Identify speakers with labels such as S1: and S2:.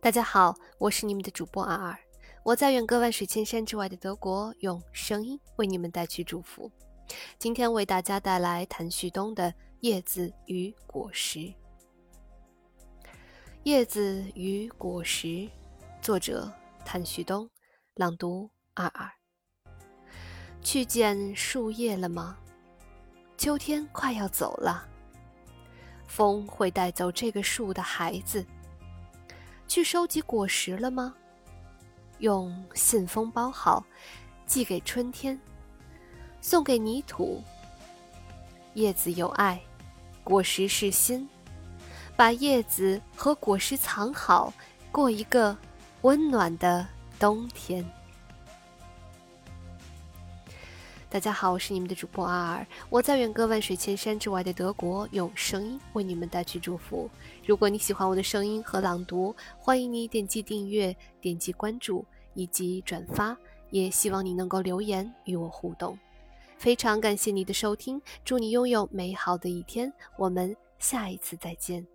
S1: 大家好，我是你们的主播阿尔，我在远隔万水千山之外的德国，用声音为你们带去祝福。今天为大家带来谭旭东的《叶子与果实》。《叶子与果实》，作者谭旭东，朗读二二。去见树叶了吗？秋天快要走了，风会带走这个树的孩子。去收集果实了吗？用信封包好，寄给春天，送给泥土。叶子有爱，果实是心。把叶子和果实藏好，过一个温暖的冬天。大家好，我是你们的主播阿尔，我在远隔万水千山之外的德国，用声音为你们带去祝福。如果你喜欢我的声音和朗读，欢迎你点击订阅、点击关注以及转发，也希望你能够留言与我互动。非常感谢你的收听，祝你拥有美好的一天，我们下一次再见。